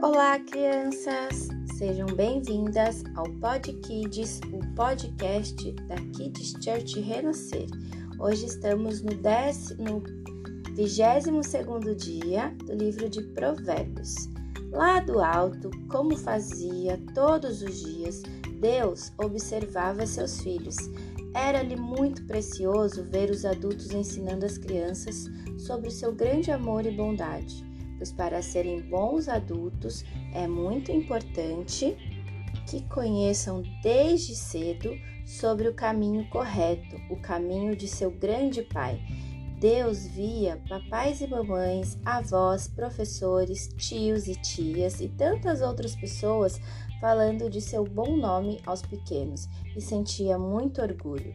Olá, crianças! Sejam bem-vindas ao Pod Kids, o podcast da Kids Church Renascer. Hoje estamos no, no 22 dia do livro de Provérbios. Lá do alto, como fazia todos os dias, Deus observava seus filhos. Era-lhe muito precioso ver os adultos ensinando as crianças sobre o seu grande amor e bondade pois para serem bons adultos é muito importante que conheçam desde cedo sobre o caminho correto, o caminho de seu grande Pai. Deus via papais e mamães, avós, professores, tios e tias e tantas outras pessoas falando de seu bom nome aos pequenos e sentia muito orgulho.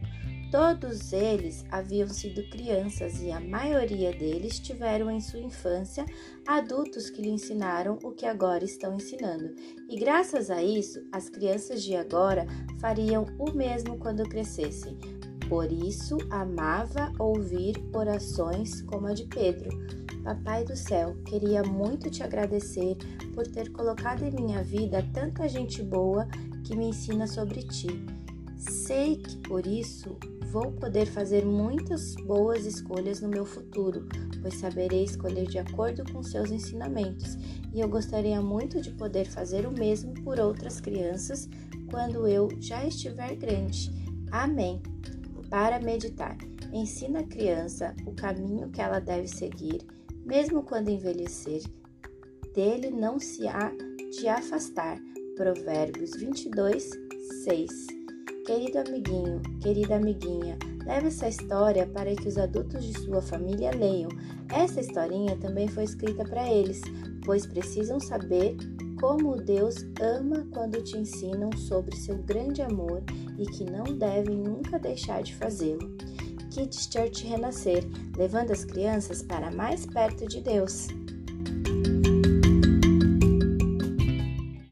Todos eles haviam sido crianças e a maioria deles tiveram em sua infância adultos que lhe ensinaram o que agora estão ensinando. E graças a isso, as crianças de agora fariam o mesmo quando crescessem. Por isso, amava ouvir orações como a de Pedro. Papai do céu, queria muito te agradecer por ter colocado em minha vida tanta gente boa que me ensina sobre ti. Sei que por isso vou poder fazer muitas boas escolhas no meu futuro, pois saberei escolher de acordo com seus ensinamentos, e eu gostaria muito de poder fazer o mesmo por outras crianças quando eu já estiver grande. Amém. Para meditar, ensina a criança o caminho que ela deve seguir, mesmo quando envelhecer. Dele não se há de afastar. Provérbios 22, 6. Querido amiguinho, querida amiguinha, leve essa história para que os adultos de sua família leiam. Essa historinha também foi escrita para eles, pois precisam saber como Deus ama quando te ensinam sobre seu grande amor e que não devem nunca deixar de fazê-lo. Kids Church Renascer, levando as crianças para mais perto de Deus.